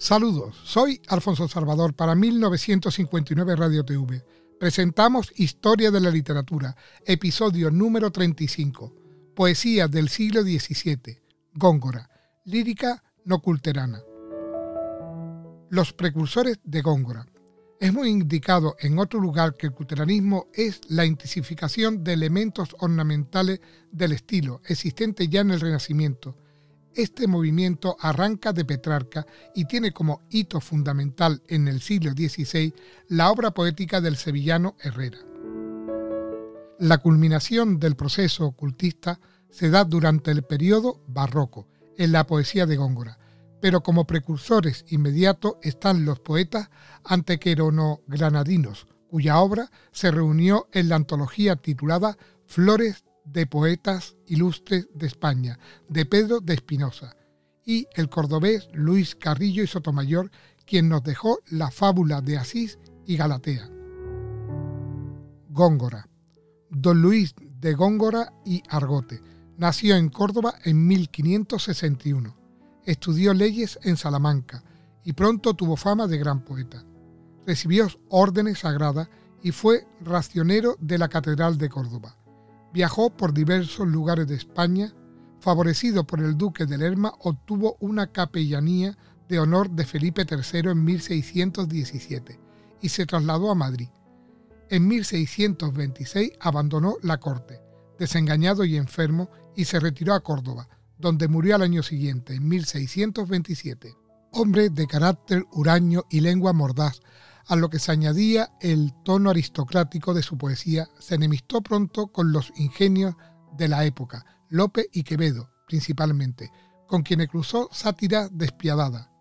Saludos, soy Alfonso Salvador para 1959 Radio TV. Presentamos Historia de la Literatura, episodio número 35, Poesía del siglo XVII, Góngora, lírica no culterana. Los precursores de Góngora. Es muy indicado en otro lugar que el culteranismo es la intensificación de elementos ornamentales del estilo existente ya en el Renacimiento, este movimiento arranca de Petrarca y tiene como hito fundamental en el siglo XVI la obra poética del sevillano Herrera. La culminación del proceso ocultista se da durante el periodo barroco, en la poesía de Góngora, pero como precursores inmediatos están los poetas antequerono-granadinos, cuya obra se reunió en la antología titulada Flores de poetas ilustres de España, de Pedro de Espinosa, y el cordobés Luis Carrillo y Sotomayor, quien nos dejó la fábula de Asís y Galatea. Góngora. Don Luis de Góngora y Argote. Nació en Córdoba en 1561. Estudió leyes en Salamanca y pronto tuvo fama de gran poeta. Recibió órdenes sagradas y fue racionero de la Catedral de Córdoba. Viajó por diversos lugares de España. Favorecido por el duque de Lerma, obtuvo una capellanía de honor de Felipe III en 1617 y se trasladó a Madrid. En 1626 abandonó la corte, desengañado y enfermo, y se retiró a Córdoba, donde murió al año siguiente, en 1627. Hombre de carácter huraño y lengua mordaz, a lo que se añadía el tono aristocrático de su poesía, se enemistó pronto con los ingenios de la época, Lope y Quevedo principalmente, con quienes cruzó sátira despiadada.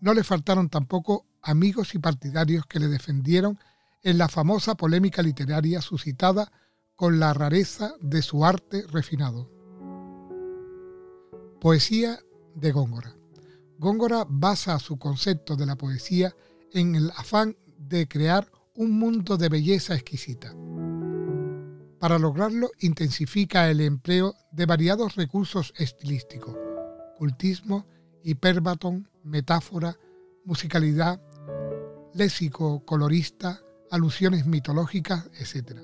No le faltaron tampoco amigos y partidarios que le defendieron en la famosa polémica literaria suscitada con la rareza de su arte refinado. Poesía de Góngora. Góngora basa su concepto de la poesía en el afán de crear un mundo de belleza exquisita. Para lograrlo intensifica el empleo de variados recursos estilísticos, cultismo, hiperbatón, metáfora, musicalidad, léxico colorista, alusiones mitológicas, etc.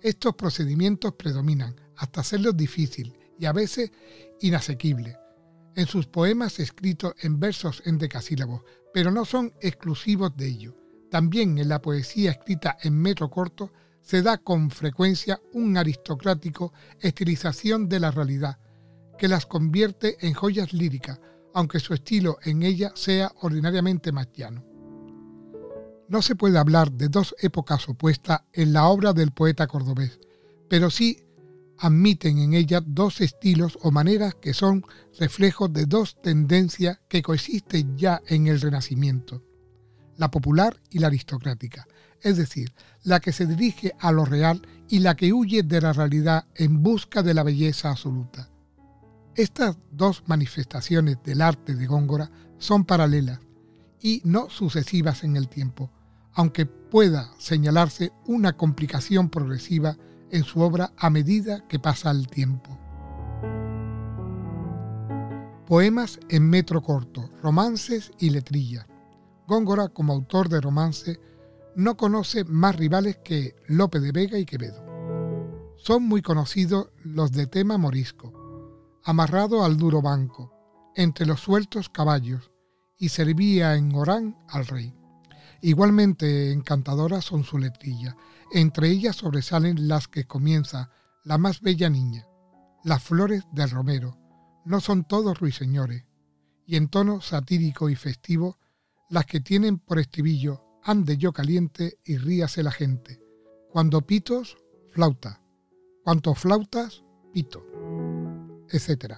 Estos procedimientos predominan hasta hacerlos difícil y a veces inasequible, en sus poemas escritos en versos en decasílabos, pero no son exclusivos de ello. También en la poesía escrita en metro corto se da con frecuencia un aristocrático estilización de la realidad, que las convierte en joyas líricas, aunque su estilo en ella sea ordinariamente más llano. No se puede hablar de dos épocas opuestas en la obra del poeta cordobés, pero sí admiten en ella dos estilos o maneras que son reflejos de dos tendencias que coexisten ya en el Renacimiento, la popular y la aristocrática, es decir, la que se dirige a lo real y la que huye de la realidad en busca de la belleza absoluta. Estas dos manifestaciones del arte de Góngora son paralelas y no sucesivas en el tiempo, aunque pueda señalarse una complicación progresiva en su obra a medida que pasa el tiempo. Poemas en metro corto, romances y letrillas. Góngora, como autor de romance, no conoce más rivales que Lope de Vega y Quevedo. Son muy conocidos los de tema morisco, amarrado al duro banco, entre los sueltos caballos, y servía en Orán al rey. Igualmente encantadoras son su letrilla, entre ellas sobresalen las que comienza La más bella niña, Las flores del romero, No son todos ruiseñores, y en tono satírico y festivo, las que tienen por estribillo Ande yo caliente y ríase la gente. Cuando pitos, flauta. Cuanto flautas, pito. Etc.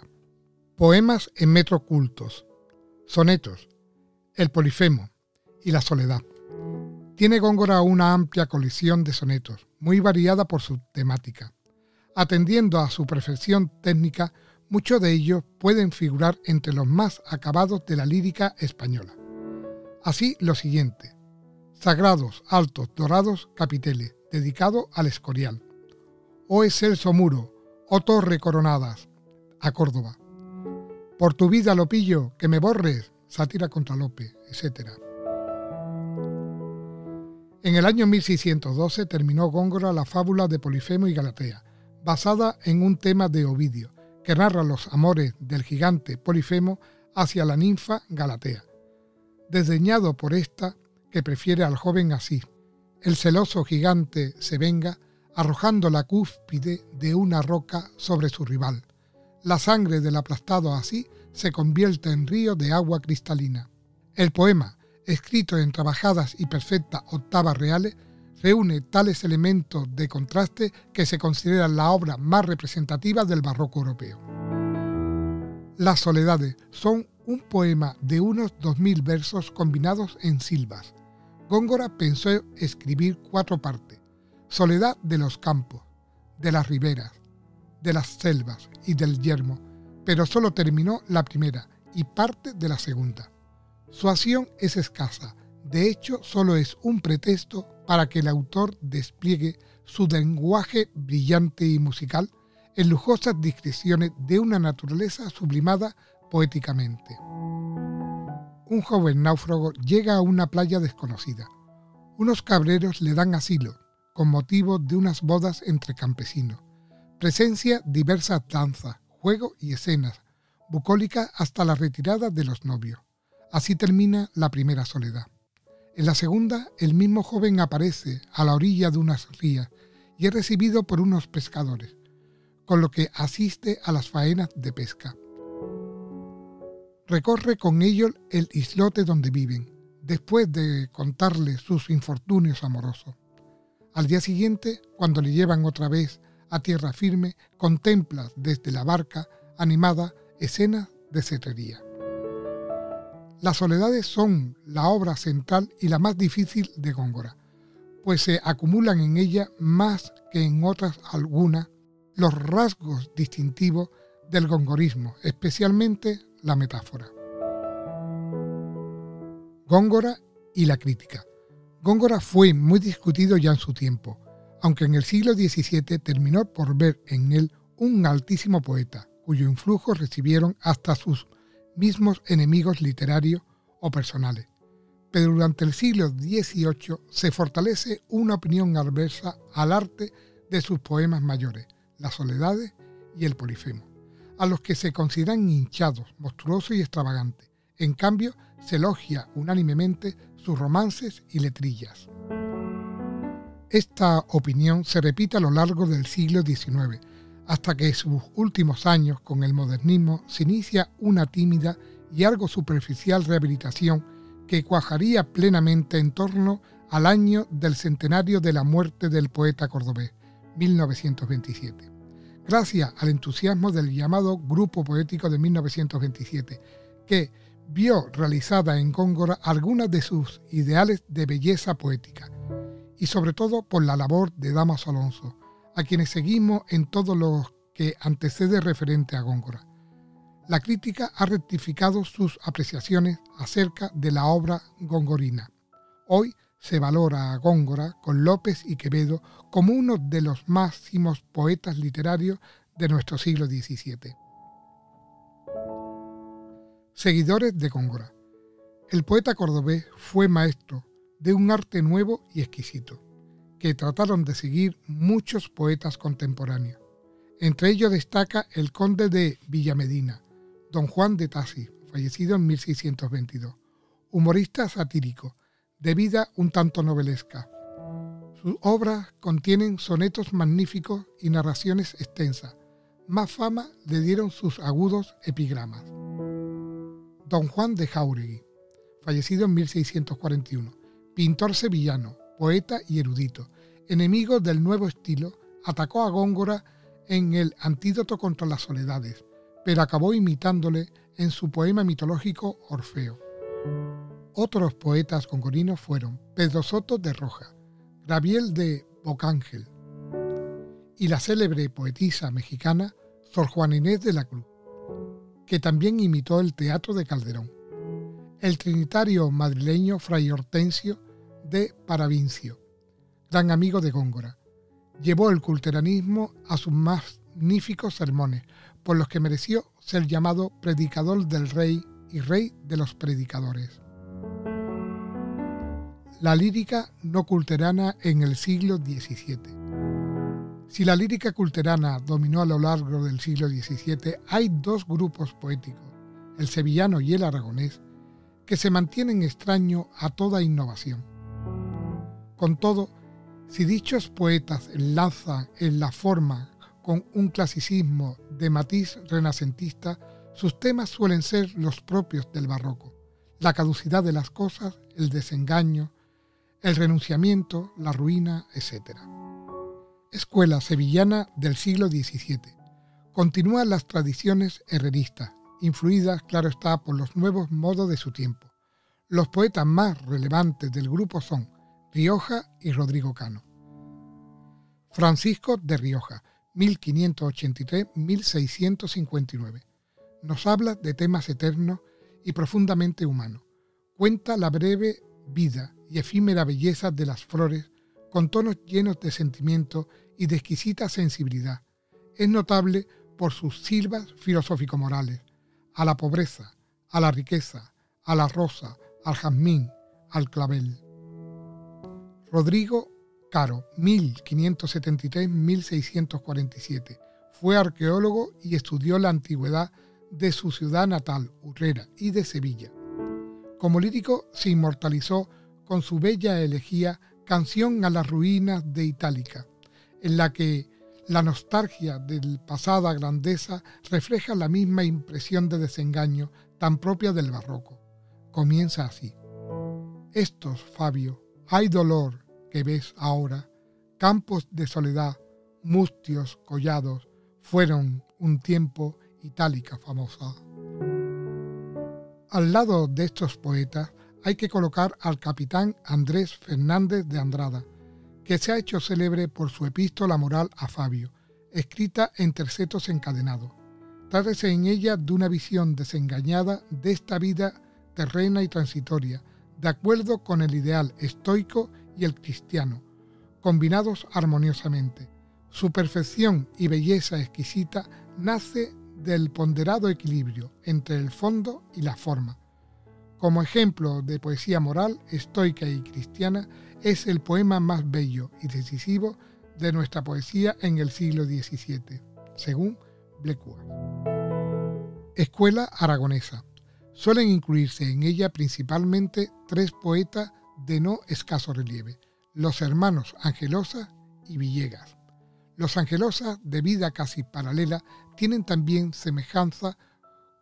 Poemas en metro cultos. Sonetos. El Polifemo y la Soledad. Tiene Góngora una amplia colección de sonetos, muy variada por su temática. Atendiendo a su perfección técnica, muchos de ellos pueden figurar entre los más acabados de la lírica española. Así lo siguiente. Sagrados, altos, dorados, capiteles, dedicado al Escorial. Oh excelso muro, oh torre coronadas, a Córdoba. Por tu vida lo pillo, que me borres, sátira contra Lope, etc. En el año 1612 terminó Góngora la fábula de Polifemo y Galatea, basada en un tema de Ovidio, que narra los amores del gigante Polifemo hacia la ninfa Galatea, desdeñado por esta que prefiere al joven así. El celoso gigante se venga arrojando la cúspide de una roca sobre su rival. La sangre del aplastado así se convierte en río de agua cristalina. El poema, escrito en trabajadas y perfectas octavas reales, reúne tales elementos de contraste que se consideran la obra más representativa del barroco europeo. Las Soledades son un poema de unos 2.000 versos combinados en silbas. Góngora pensó escribir cuatro partes. Soledad de los campos, de las riberas, de las selvas y del yermo, pero solo terminó la primera y parte de la segunda. Su acción es escasa, de hecho solo es un pretexto para que el autor despliegue su lenguaje brillante y musical en lujosas discreciones de una naturaleza sublimada poéticamente. Un joven náufrago llega a una playa desconocida. Unos cabreros le dan asilo con motivo de unas bodas entre campesinos. Presencia diversas danzas, juegos y escenas, bucólica hasta la retirada de los novios. Así termina la primera soledad. En la segunda, el mismo joven aparece a la orilla de unas rías y es recibido por unos pescadores, con lo que asiste a las faenas de pesca. Recorre con ellos el islote donde viven, después de contarle sus infortunios amorosos. Al día siguiente, cuando le llevan otra vez a tierra firme, contempla desde la barca animada escenas de cetrería. Las soledades son la obra central y la más difícil de Góngora, pues se acumulan en ella más que en otras algunas los rasgos distintivos del gongorismo, especialmente la metáfora. Góngora y la crítica. Góngora fue muy discutido ya en su tiempo, aunque en el siglo XVII terminó por ver en él un altísimo poeta, cuyo influjo recibieron hasta sus mismos enemigos literarios o personales. Pero durante el siglo XVIII se fortalece una opinión adversa al arte de sus poemas mayores, las soledades y el polifemo, a los que se consideran hinchados, monstruosos y extravagantes. En cambio, se elogia unánimemente sus romances y letrillas. Esta opinión se repite a lo largo del siglo XIX, hasta que en sus últimos años con el modernismo se inicia una tímida y algo superficial rehabilitación que cuajaría plenamente en torno al año del centenario de la muerte del poeta cordobés, 1927. Gracias al entusiasmo del llamado Grupo Poético de 1927, que vio realizada en Góngora algunas de sus ideales de belleza poética, y sobre todo por la labor de Damaso Alonso, a quienes seguimos en todo lo que antecede referente a Góngora. La crítica ha rectificado sus apreciaciones acerca de la obra gongorina. Hoy se valora a Góngora con López y Quevedo como uno de los máximos poetas literarios de nuestro siglo XVII. Seguidores de Góngora. El poeta cordobés fue maestro de un arte nuevo y exquisito que trataron de seguir muchos poetas contemporáneos. Entre ellos destaca el conde de Villamedina, don Juan de Tassi, fallecido en 1622, humorista satírico, de vida un tanto novelesca. Sus obras contienen sonetos magníficos y narraciones extensas. Más fama le dieron sus agudos epigramas. Don Juan de Jauregui, fallecido en 1641, pintor sevillano, poeta y erudito, enemigo del nuevo estilo, atacó a Góngora en el Antídoto contra las Soledades, pero acabó imitándole en su poema mitológico Orfeo. Otros poetas gongorinos fueron Pedro Soto de Roja, Gabriel de Bocángel y la célebre poetisa mexicana Sor Juana Inés de la Cruz, que también imitó el teatro de Calderón. El trinitario madrileño Fray Hortensio de Paravincio, gran amigo de Góngora. Llevó el culteranismo a sus magníficos sermones, por los que mereció ser llamado predicador del rey y rey de los predicadores. La lírica no culterana en el siglo XVII. Si la lírica culterana dominó a lo largo del siglo XVII, hay dos grupos poéticos, el sevillano y el aragonés, que se mantienen extraño a toda innovación. Con todo, si dichos poetas enlazan en la forma con un clasicismo de matiz renacentista, sus temas suelen ser los propios del barroco, la caducidad de las cosas, el desengaño, el renunciamiento, la ruina, etc. Escuela sevillana del siglo XVII. Continúa las tradiciones herreristas, influidas, claro está, por los nuevos modos de su tiempo. Los poetas más relevantes del grupo son Rioja y Rodrigo Cano. Francisco de Rioja, 1583-1659. Nos habla de temas eternos y profundamente humanos. Cuenta la breve vida y efímera belleza de las flores con tonos llenos de sentimiento y de exquisita sensibilidad. Es notable por sus silvas filosófico-morales, a la pobreza, a la riqueza, a la rosa, al jazmín, al clavel. Rodrigo Caro, 1573-1647. Fue arqueólogo y estudió la antigüedad de su ciudad natal, Urrera, y de Sevilla. Como lírico se inmortalizó con su bella elegía Canción a las ruinas de Itálica, en la que la nostalgia de pasada grandeza refleja la misma impresión de desengaño tan propia del barroco. Comienza así. Estos, Fabio, hay dolor, que ves ahora, campos de soledad, mustios, collados, fueron un tiempo itálica famosa. Al lado de estos poetas hay que colocar al capitán Andrés Fernández de Andrada, que se ha hecho célebre por su epístola moral a Fabio, escrita en tercetos encadenados. Trátese en ella de una visión desengañada de esta vida terrena y transitoria, de acuerdo con el ideal estoico y el cristiano, combinados armoniosamente. Su perfección y belleza exquisita nace del ponderado equilibrio entre el fondo y la forma. Como ejemplo de poesía moral, estoica y cristiana, es el poema más bello y decisivo de nuestra poesía en el siglo XVII, según Blecua. Escuela aragonesa. Suelen incluirse en ella principalmente tres poetas de no escaso relieve, los hermanos Angelosa y Villegas. Los Angelosa, de vida casi paralela, tienen también semejanza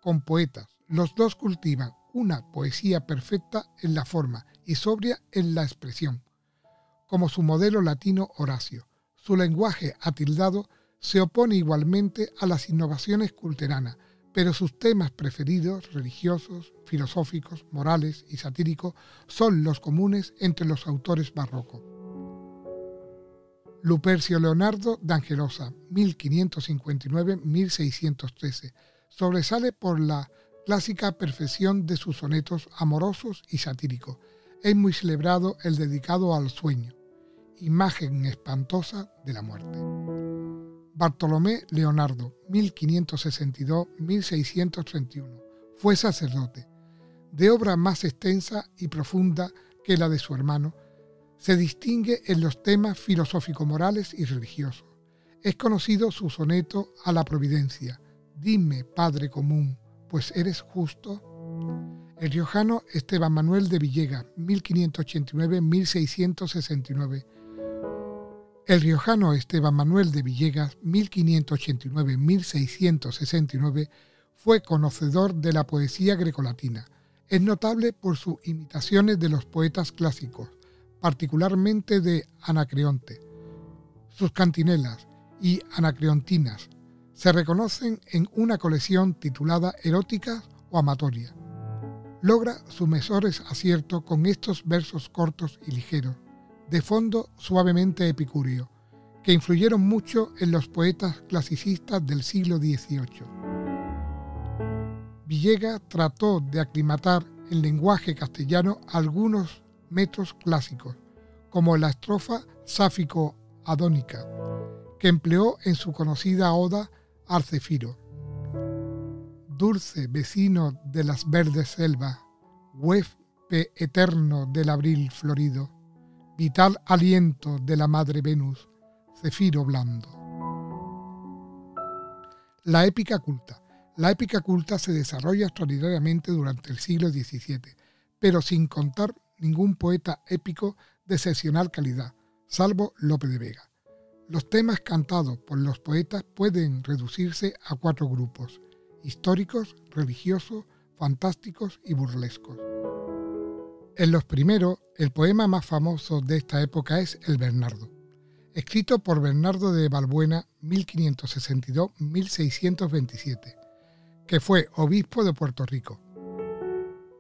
con poetas. Los dos cultivan una poesía perfecta en la forma y sobria en la expresión, como su modelo latino Horacio. Su lenguaje atildado se opone igualmente a las innovaciones culteranas, pero sus temas preferidos, religiosos, filosóficos, morales y satíricos, son los comunes entre los autores barrocos. Lupercio Leonardo de Angelosa, 1559-1613, sobresale por la clásica perfección de sus sonetos amorosos y satíricos. Es muy celebrado el dedicado al sueño, imagen espantosa de la muerte. Bartolomé Leonardo, 1562-1631. Fue sacerdote. De obra más extensa y profunda que la de su hermano, se distingue en los temas filosófico-morales y religiosos. Es conocido su soneto a la providencia, Dime, Padre común, pues eres justo. El riojano Esteban Manuel de Villegas, 1589-1669 el riojano Esteban Manuel de Villegas, 1589-1669, fue conocedor de la poesía grecolatina. Es notable por sus imitaciones de los poetas clásicos, particularmente de Anacreonte. Sus cantinelas y anacreontinas se reconocen en una colección titulada Eróticas o Amatoria. Logra sus mejores aciertos con estos versos cortos y ligeros, de fondo suavemente epicúreo, que influyeron mucho en los poetas clasicistas del siglo XVIII. Villegas trató de aclimatar el lenguaje castellano algunos metros clásicos, como la estrofa sáfico-adónica, que empleó en su conocida oda Arcefiro. dulce vecino de las verdes selvas, huésped eterno del abril florido, vital aliento de la madre Venus, cefiro blando. La épica culta. La épica culta se desarrolla extraordinariamente durante el siglo XVII, pero sin contar ningún poeta épico de excepcional calidad, salvo Lope de Vega. Los temas cantados por los poetas pueden reducirse a cuatro grupos, históricos, religiosos, fantásticos y burlescos. En los primeros, el poema más famoso de esta época es El Bernardo, escrito por Bernardo de Balbuena 1562-1627, que fue obispo de Puerto Rico.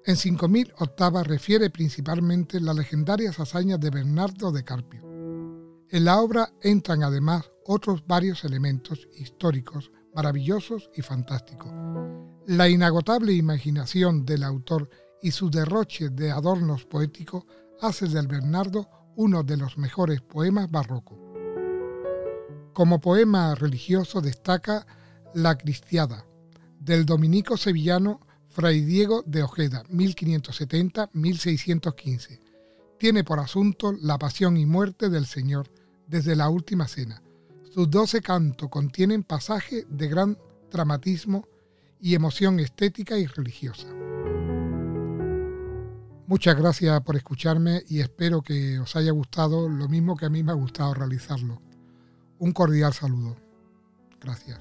En 5.000 octavas refiere principalmente las legendarias hazañas de Bernardo de Carpio. En la obra entran además otros varios elementos históricos maravillosos y fantásticos. La inagotable imaginación del autor y su derroche de adornos poéticos hace del Bernardo uno de los mejores poemas barrocos. Como poema religioso destaca La Cristiada, del dominico sevillano Fray Diego de Ojeda, 1570-1615. Tiene por asunto la pasión y muerte del Señor desde la última cena. Sus doce cantos contienen pasajes de gran dramatismo y emoción estética y religiosa. Muchas gracias por escucharme y espero que os haya gustado lo mismo que a mí me ha gustado realizarlo. Un cordial saludo. Gracias.